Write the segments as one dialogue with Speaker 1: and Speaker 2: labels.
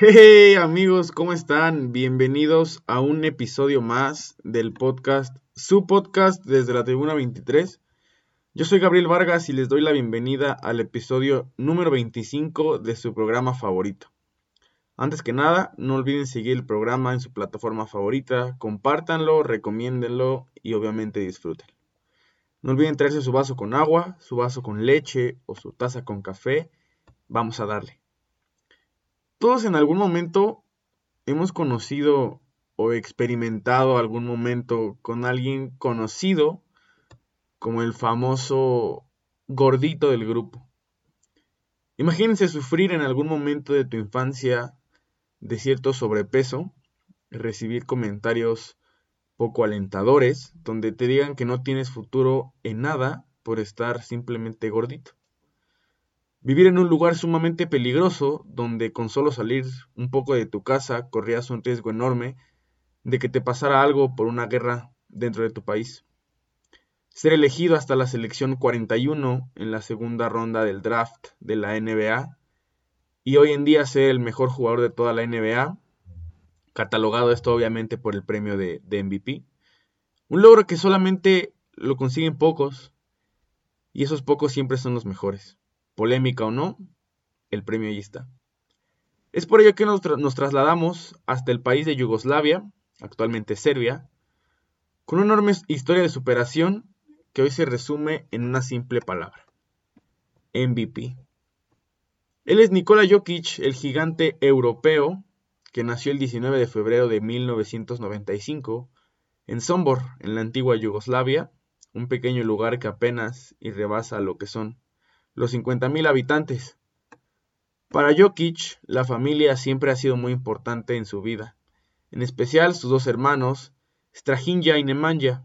Speaker 1: Hey amigos, ¿cómo están? Bienvenidos a un episodio más del podcast, su podcast desde la Tribuna 23. Yo soy Gabriel Vargas y les doy la bienvenida al episodio número 25 de su programa favorito. Antes que nada, no olviden seguir el programa en su plataforma favorita, compártanlo, recomiéndenlo y obviamente disfruten. No olviden traerse su vaso con agua, su vaso con leche o su taza con café. Vamos a darle. Todos en algún momento hemos conocido o experimentado algún momento con alguien conocido como el famoso gordito del grupo. Imagínense sufrir en algún momento de tu infancia de cierto sobrepeso, recibir comentarios poco alentadores, donde te digan que no tienes futuro en nada por estar simplemente gordito. Vivir en un lugar sumamente peligroso, donde con solo salir un poco de tu casa corrías un riesgo enorme de que te pasara algo por una guerra dentro de tu país. Ser elegido hasta la selección 41 en la segunda ronda del draft de la NBA y hoy en día ser el mejor jugador de toda la NBA, catalogado esto obviamente por el premio de, MVP. Un logro que solamente lo consiguen pocos y esos pocos siempre son los mejores. Polémica o no, el premio ahí está. Es por ello que nos, nos trasladamos hasta el país de Yugoslavia, actualmente Serbia, con una enorme historia de superación que hoy se resume en una simple palabra. MVP. Él es Nikola Jokic, el gigante europeo que nació el 19 de febrero de 1995 en Sombor, en la antigua Yugoslavia, un pequeño lugar que apenas y rebasa lo que son los 50.000 habitantes. Para Jokic, la familia siempre ha sido muy importante en su vida, en especial sus dos hermanos, Strahinja y Nemanja.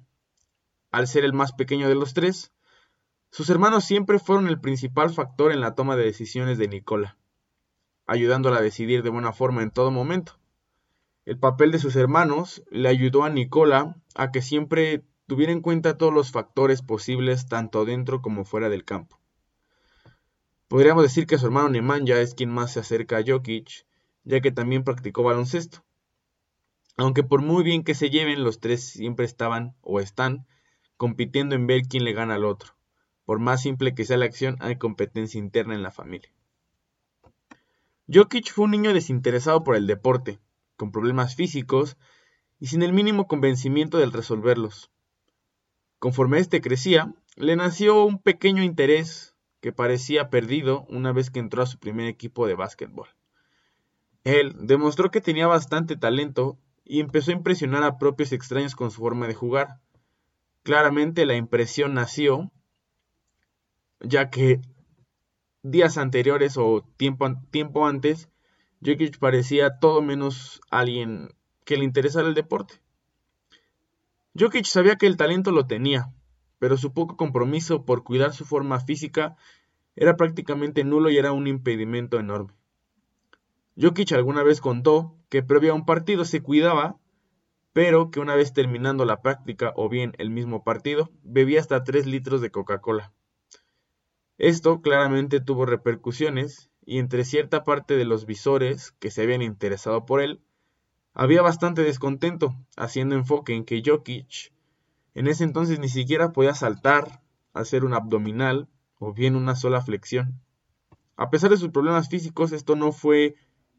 Speaker 1: Al ser el más pequeño de los tres, sus hermanos siempre fueron el principal factor en la toma de decisiones de Nicola, ayudándola a decidir de buena forma en todo momento. El papel de sus hermanos le ayudó a Nicola a que siempre tuviera en cuenta todos los factores posibles tanto dentro como fuera del campo. Podríamos decir que su hermano Nemanja es quien más se acerca a Jokic, ya que también practicó baloncesto. Aunque por muy bien que se lleven, los tres siempre estaban o están compitiendo en ver quién le gana al otro. Por más simple que sea la acción, hay competencia interna en la familia. Jokic fue un niño desinteresado por el deporte, con problemas físicos y sin el mínimo convencimiento de resolverlos. Conforme éste crecía, le nació un pequeño interés que parecía perdido una vez que entró a su primer equipo de básquetbol. Él demostró que tenía bastante talento y empezó a impresionar a propios extraños con su forma de jugar. Claramente la impresión nació ya que días anteriores o tiempo, tiempo antes, Jokic parecía todo menos alguien que le interesara el deporte. Jokic sabía que el talento lo tenía, pero su poco compromiso por cuidar su forma física era prácticamente nulo y era un impedimento enorme. Jokic alguna vez contó que previo a un partido se cuidaba, pero que una vez terminando la práctica o bien el mismo partido, bebía hasta 3 litros de Coca-Cola. Esto claramente tuvo repercusiones y entre cierta parte de los visores que se habían interesado por él, había bastante descontento, haciendo enfoque en que Jokic en ese entonces ni siquiera podía saltar, hacer un abdominal o bien una sola flexión. A pesar de sus problemas físicos, esto no fue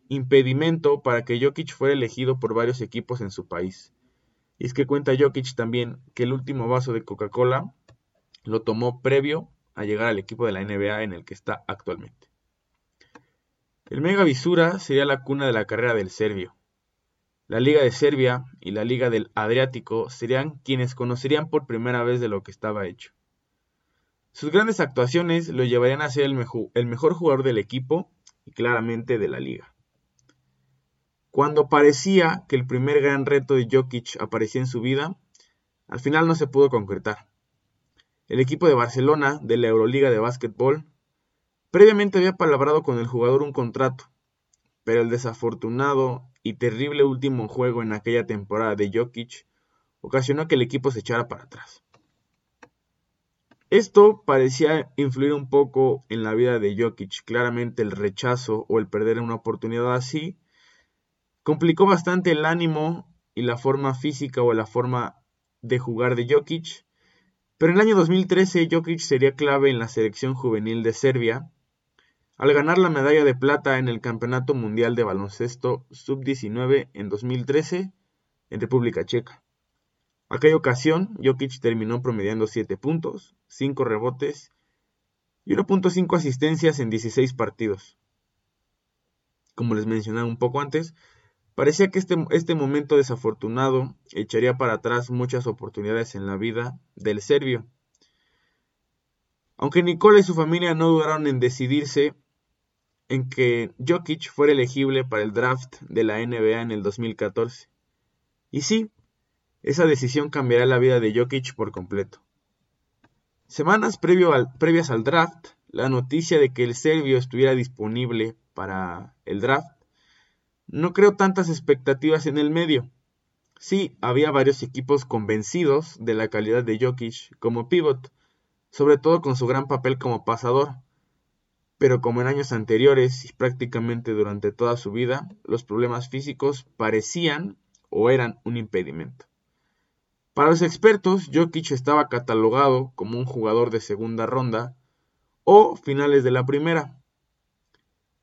Speaker 1: impedimento para que Jokic fuera elegido por varios equipos en su país. Y es que cuenta Jokic también que el último vaso de Coca-Cola lo tomó previo a llegar al equipo de la NBA en el que está actualmente. El Mega Visura sería la cuna de la carrera del serbio. La Liga de Serbia y la Liga del Adriático serían quienes conocerían por primera vez de lo que estaba hecho. Sus grandes actuaciones lo llevarían a ser el, mejor, jugador del equipo y claramente de la liga. Cuando parecía que el primer gran reto de Jokic aparecía en su vida, al final no se pudo concretar. El equipo de Barcelona de la Euroliga de Básquetbol previamente había palabrado con el jugador un contrato, pero el desafortunado y terrible último juego en aquella temporada de Jokic ocasionó que el equipo se echara para atrás. Esto parecía influir un poco en la vida de Jokic. Claramente el rechazo o el perder una oportunidad así complicó bastante el ánimo y la forma física o la forma de jugar de Jokic, pero en el año 2013 Jokic sería clave en la selección juvenil de Serbia al ganar la medalla de plata en el Campeonato Mundial de Baloncesto Sub-19 en 2013 en República Checa. Aquella ocasión, Jokic terminó promediando 7 puntos, 5 rebotes y 1.5 asistencias en 16 partidos. Como les mencionaba un poco antes, parecía que este, este momento desafortunado echaría para atrás muchas oportunidades en la vida del serbio. Aunque Nicola y su familia no dudaron en decidirse en que Jokic fuera elegible para el draft de la NBA en el 2014. Y sí, esa decisión cambiará la vida de Jokic por completo. Semanas previas al draft, la noticia de que el serbio estuviera disponible para el draft no creo tantas expectativas en el medio. Sí, había varios equipos convencidos de la calidad de Jokic como pivot, sobre todo con su gran papel como pasador, pero como en años anteriores y prácticamente durante toda su vida, los problemas físicos parecían o eran un impedimento. Para los expertos, Jokic estaba catalogado como un jugador de segunda ronda o finales de la primera.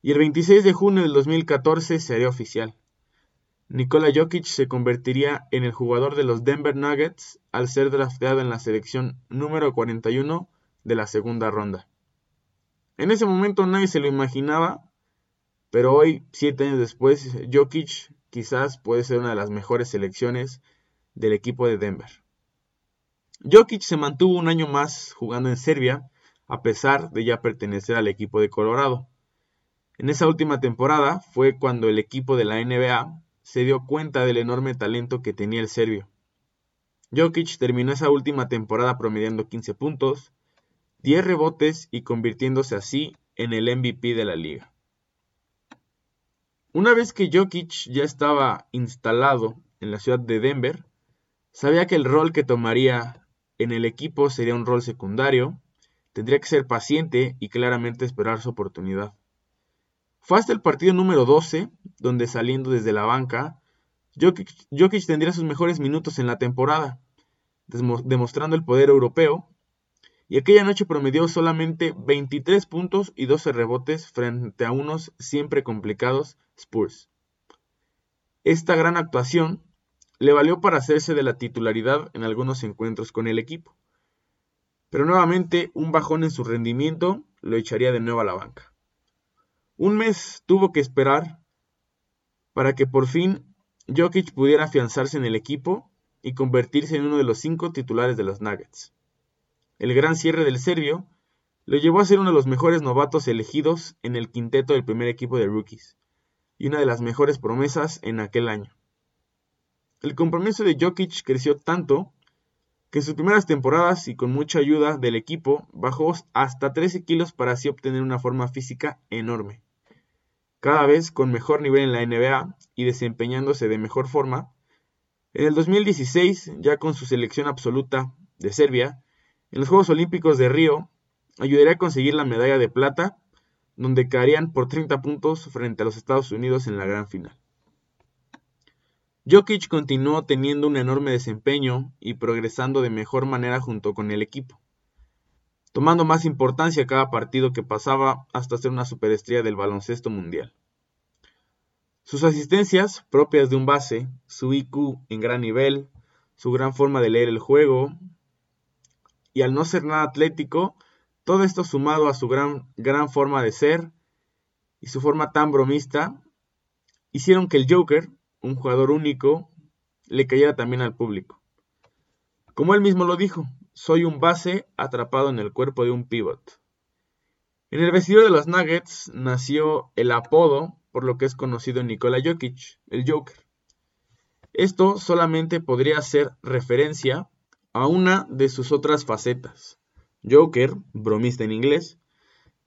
Speaker 1: Y el 26 de junio del 2014 sería oficial. Nikola Jokic se convertiría en el jugador de los Denver Nuggets al ser drafteado en la selección número 41 de la segunda ronda. En ese momento nadie se lo imaginaba, pero hoy, siete años después, Jokic quizás puede ser una de las mejores selecciones del equipo de Denver. Jokic se mantuvo un año más jugando en Serbia, a pesar de ya pertenecer al equipo de Colorado. En esa última temporada fue cuando el equipo de la NBA se dio cuenta del enorme talento que tenía el serbio. Jokic terminó esa última temporada promediando 15 puntos, 10 rebotes y convirtiéndose así en el MVP de la liga. Una vez que Jokic ya estaba instalado en la ciudad de Denver, sabía que el rol que tomaría en el equipo sería un rol secundario, tendría que ser paciente y claramente esperar su oportunidad. Fue hasta el partido número 12, donde saliendo desde la banca, Jokic, tendría sus mejores minutos en la temporada, demostrando el poder europeo y aquella noche promedió solamente 23 puntos y 12 rebotes frente a unos siempre complicados Spurs. Esta gran actuación le valió para hacerse de la titularidad en algunos encuentros con el equipo, pero nuevamente un bajón en su rendimiento lo echaría de nuevo a la banca. Un mes tuvo que esperar para que por fin Jokic pudiera afianzarse en el equipo y convertirse en uno de los cinco titulares de los Nuggets. El gran cierre del serbio lo llevó a ser uno de los mejores novatos elegidos en el quinteto del primer equipo de rookies y una de las mejores promesas en aquel año. El compromiso de Jokic creció tanto que en sus primeras temporadas y con mucha ayuda del equipo bajó hasta 13 kilos para así obtener una forma física enorme. Cada vez con mejor nivel en la NBA y desempeñándose de mejor forma, en el 2016, ya con su selección absoluta de Serbia, en los Juegos Olímpicos de Río, ayudaría a conseguir la medalla de plata, donde caerían por 30 puntos frente a los Estados Unidos en la gran final. Jokic continuó teniendo un enorme desempeño y progresando de mejor manera junto con el equipo, tomando más importancia cada partido que pasaba hasta ser una superestrella del baloncesto mundial. Sus asistencias, propias de un base, su IQ en gran nivel, su gran forma de leer el juego, y al no ser nada atlético, todo esto sumado a su gran, gran forma de ser y su forma tan bromista, hicieron que el Joker, un jugador único, le cayera también al público. Como él mismo lo dijo, soy un base atrapado en el cuerpo de un pivot. En el vestidor de los Nuggets nació el apodo por lo que es conocido Nikola Jokic, el Joker. Esto solamente podría ser referencia a una de sus otras facetas. Joker, bromista en inglés,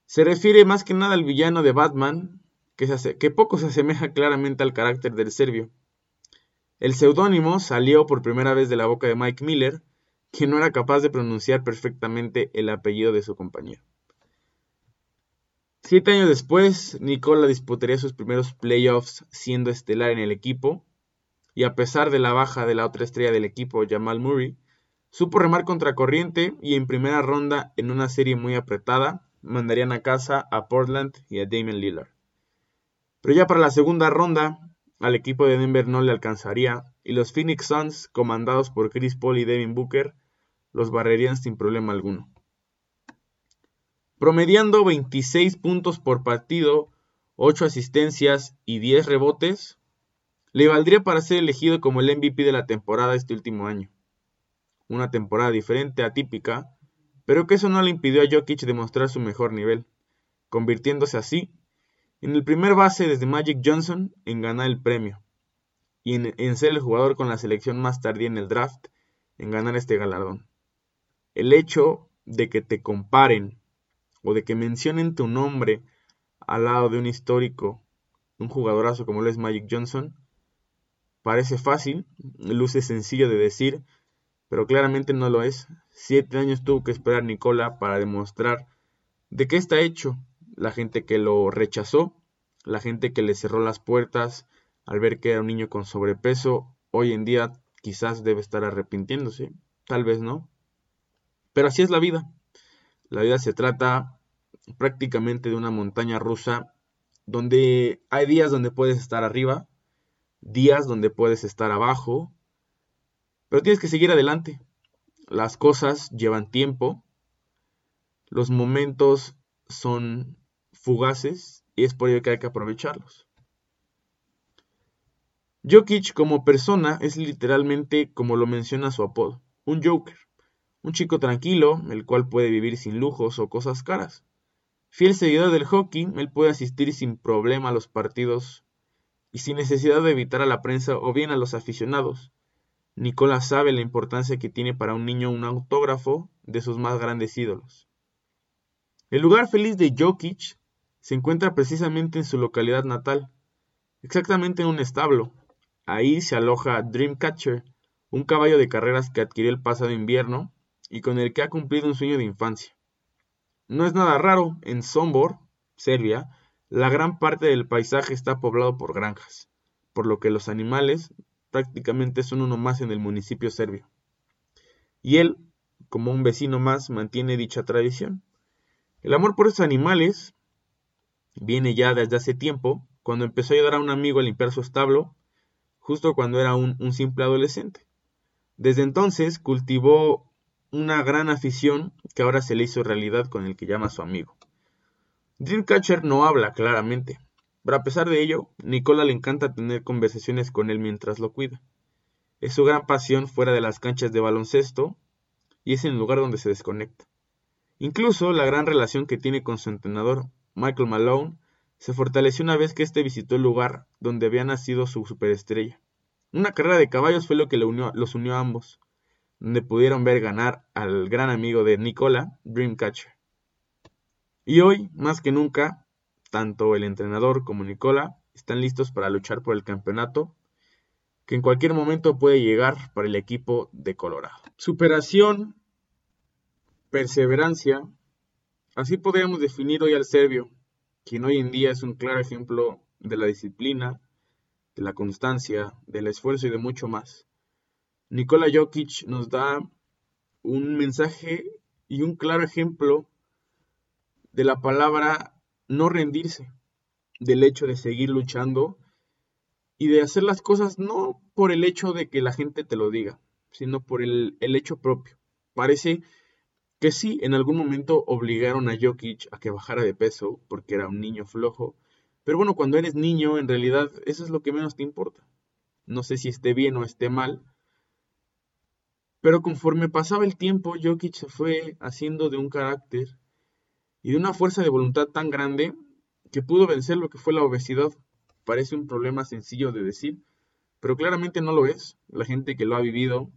Speaker 1: se refiere más que nada al villano de Batman, que, que poco se asemeja claramente al carácter del serbio. El seudónimo salió por primera vez de la boca de Mike Miller, quien no era capaz de pronunciar perfectamente el apellido de su compañero. Siete años después, Nikola disputaría sus primeros playoffs siendo estelar en el equipo, y a pesar de la baja de la otra estrella del equipo, Jamal Murray, supo remar contra corriente y en primera ronda, en una serie muy apretada, mandarían a casa a Portland y a Damian Lillard. Pero ya para la segunda ronda, al equipo de Denver no le alcanzaría, y los Phoenix Suns, comandados por Chris Paul y Devin Booker, los barrerían sin problema alguno. Promediando 26 puntos por partido, 8 asistencias y 10 rebotes, le valdría para ser elegido como el MVP de la temporada este último año. Una temporada diferente, atípica, pero que eso no le impidió a Jokic demostrar su mejor nivel, convirtiéndose así en el primer base desde Magic Johnson en ganar el premio, y en, ser el jugador con la selección más tardía en el draft en ganar este galardón. El hecho de que te comparen o de que mencionen tu nombre al lado de un histórico, un jugadorazo como lo es Magic Johnson, parece fácil, luce sencillo de decir, pero claramente no lo es. Siete años tuvo que esperar Nicola para demostrar de qué está hecho. La gente que lo rechazó, la gente que le cerró las puertas al ver que era un niño con sobrepeso, hoy en día quizás debe estar arrepintiéndose, tal vez no. Pero así es la vida. La vida se trata prácticamente de una montaña rusa donde hay días donde puedes estar arriba, días donde puedes estar abajo, pero tienes que seguir adelante. Las cosas llevan tiempo, los momentos son fugaces y es por ello que hay que aprovecharlos. Jokic como persona es literalmente como lo menciona su apodo, un Joker, un chico tranquilo, el cual puede vivir sin lujos o cosas caras. Fiel seguidor del hockey, él puede asistir sin problema a los partidos y sin necesidad de evitar a la prensa o bien a los aficionados. Nicola sabe la importancia que tiene para un niño un autógrafo de sus más grandes ídolos. El lugar feliz de Jokic se encuentra precisamente en su localidad natal, exactamente en un establo. Ahí se aloja Dreamcatcher, un caballo de carreras que adquirió el pasado invierno y con el que ha cumplido un sueño de infancia. No es nada raro, en Sombor, Serbia, la gran parte del paisaje está poblado por granjas, por lo que los animales prácticamente son uno más en el municipio serbio. Y él, como un vecino más, mantiene dicha tradición. El amor por estos animales viene ya desde hace tiempo, cuando empezó a ayudar a un amigo a limpiar su establo, justo cuando era un, un simple adolescente. Desde entonces cultivó una gran afición que ahora se le hizo realidad con el que llama a su amigo. Dreamcatcher no habla claramente, pero a pesar de ello, Nicola le encanta tener conversaciones con él mientras lo cuida. Es su gran pasión fuera de las canchas de baloncesto y es el lugar donde se desconecta. Incluso la gran relación que tiene con su entrenador, Michael Malone, se fortaleció una vez que éste visitó el lugar donde había nacido su superestrella. Una carrera de caballos fue lo que los unió a ambos, donde pudieron ver ganar al gran amigo de Nicola, Dreamcatcher. Y hoy, más que nunca, tanto el entrenador como Nicola están listos para luchar por el campeonato, que en cualquier momento puede llegar para el equipo de Colorado. Superación, perseverancia, así podríamos definir hoy al serbio, quien hoy en día es un claro ejemplo de la disciplina, de la constancia, del esfuerzo y de mucho más. Nikola Jokic nos da un mensaje y un claro ejemplo de la palabra no rendirse, del hecho de seguir luchando y de hacer las cosas no por el hecho de que la gente te lo diga, sino por el, hecho propio. Parece que sí, en algún momento obligaron a Jokic a que bajara de peso porque era un niño flojo, pero bueno, cuando eres niño, en realidad eso es lo que menos te importa. No sé si esté bien o esté mal, pero conforme pasaba el tiempo, Jokic se fue haciendo de un carácter y de una fuerza de voluntad tan grande que pudo vencer lo que fue la obesidad. Parece un problema sencillo de decir, pero claramente no lo es. La gente que lo ha vivido,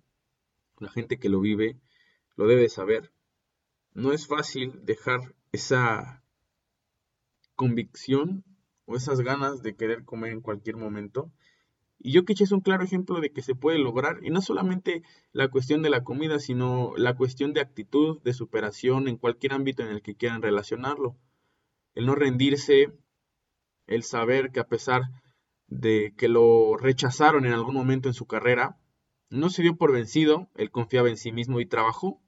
Speaker 1: la gente que lo vive, lo debe saber. No es fácil dejar esa convicción o esas ganas de querer comer en cualquier momento y Jokic es un claro ejemplo de que se puede lograr, y no solamente la cuestión de la comida, sino la cuestión de actitud, de superación en cualquier ámbito en el que quieran relacionarlo. el no rendirse, el saber que a pesar de que lo rechazaron en algún momento en su carrera, no se dio por vencido, él confiaba en sí mismo y trabajó.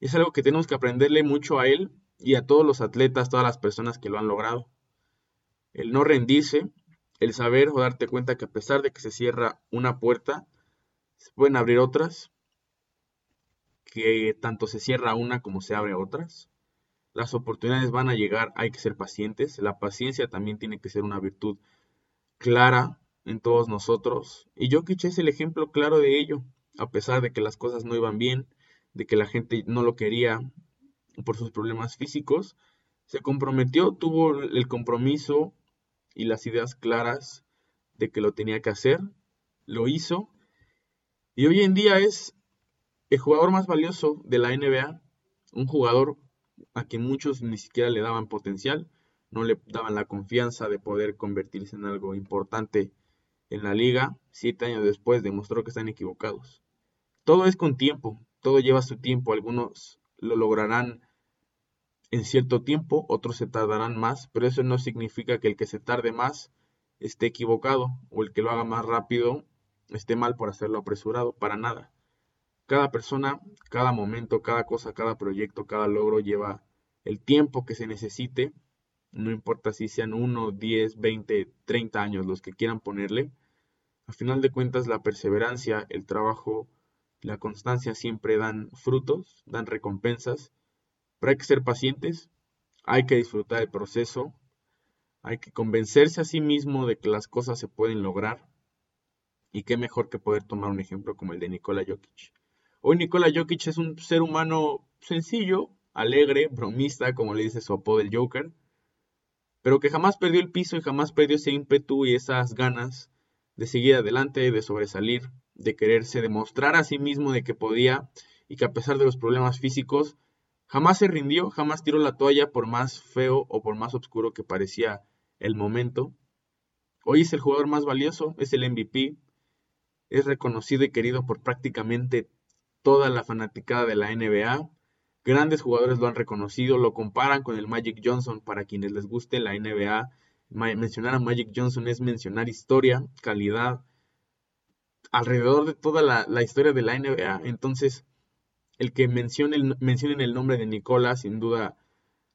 Speaker 1: Es algo que tenemos que aprenderle mucho a él y a todos los atletas, todas las personas que lo han logrado. El no rendirse, el saber o darte cuenta que a pesar de que se cierra una puerta, se pueden abrir otras, que tanto se cierra una como se abre otras. Las oportunidades van a llegar, hay que ser pacientes. La paciencia también tiene que ser una virtud clara en todos nosotros. Y Jokic es el ejemplo claro de ello, a pesar de que las cosas no iban bien, de que la gente no lo quería por sus problemas físicos, se comprometió, tuvo el compromiso y las ideas claras de que lo tenía que hacer, lo hizo, y hoy en día es el jugador más valioso de la NBA, un jugador a quien muchos ni siquiera le daban potencial, no le daban la confianza de poder convertirse en algo importante en la liga, siete años después demostró que están equivocados. Todo es con tiempo, todo lleva su tiempo, algunos lo lograrán en cierto tiempo, otros se tardarán más, pero eso no significa que el que se tarde más esté equivocado o el que lo haga más rápido esté mal por hacerlo apresurado, para nada. Cada persona, cada momento, cada cosa, cada proyecto, cada logro lleva el tiempo que se necesite, no importa si sean 1, 10, 20, 30 años los que quieran ponerle. A final de cuentas, la perseverancia, el trabajo, la constancia siempre dan frutos, dan recompensas, pero hay que ser pacientes, hay que disfrutar el proceso, hay que convencerse a sí mismo de que las cosas se pueden lograr. Y qué mejor que poder tomar un ejemplo como el de Nikola Jokic. Hoy Nikola Jokic es un ser humano sencillo, alegre, bromista, como le dice su apodo el Joker, pero que jamás perdió el piso y jamás perdió ese ímpetu y esas ganas de seguir adelante, de sobresalir, de quererse demostrar a sí mismo de que podía y que a pesar de los problemas físicos, jamás se rindió, jamás tiró la toalla por más feo o por más oscuro que parecía el momento. Hoy es el jugador más valioso, es el MVP, es reconocido y querido por prácticamente toda la fanaticada de la NBA. Grandes jugadores lo han reconocido, lo comparan con el Magic Johnson para quienes les guste la NBA. Mencionar a Magic Johnson es mencionar historia, calidad, alrededor de toda la, historia de la NBA. Entonces, el que mencionen, el nombre de Nicola, sin duda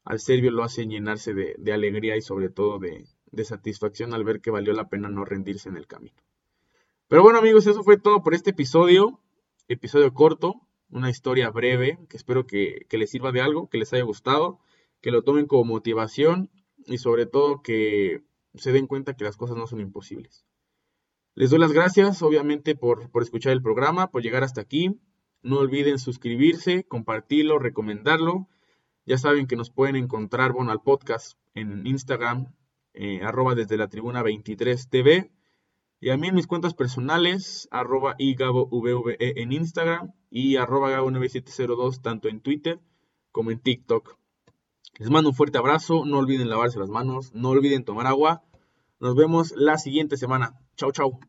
Speaker 1: al serbio lo hace llenarse de, alegría y sobre todo de, satisfacción al ver que valió la pena no rendirse en el camino. Pero bueno amigos, eso fue todo por este episodio episodio corto, una historia breve, que espero que, les sirva de algo, que les haya gustado, que lo tomen como motivación y sobre todo que se den cuenta que las cosas no son imposibles. Les doy las gracias, obviamente, por escuchar el programa, por llegar hasta aquí. No olviden suscribirse, compartirlo, recomendarlo. Ya saben que nos pueden encontrar, bueno, al podcast en Instagram, eh, arroba desde la tribuna 23 TV. Y a mí en mis cuentas personales, arroba igabovve en Instagram y arroba gabo9702 tanto en Twitter como en TikTok. Les mando un fuerte abrazo, no olviden lavarse las manos, no olviden tomar agua. Nos vemos la siguiente semana. Chau, chau.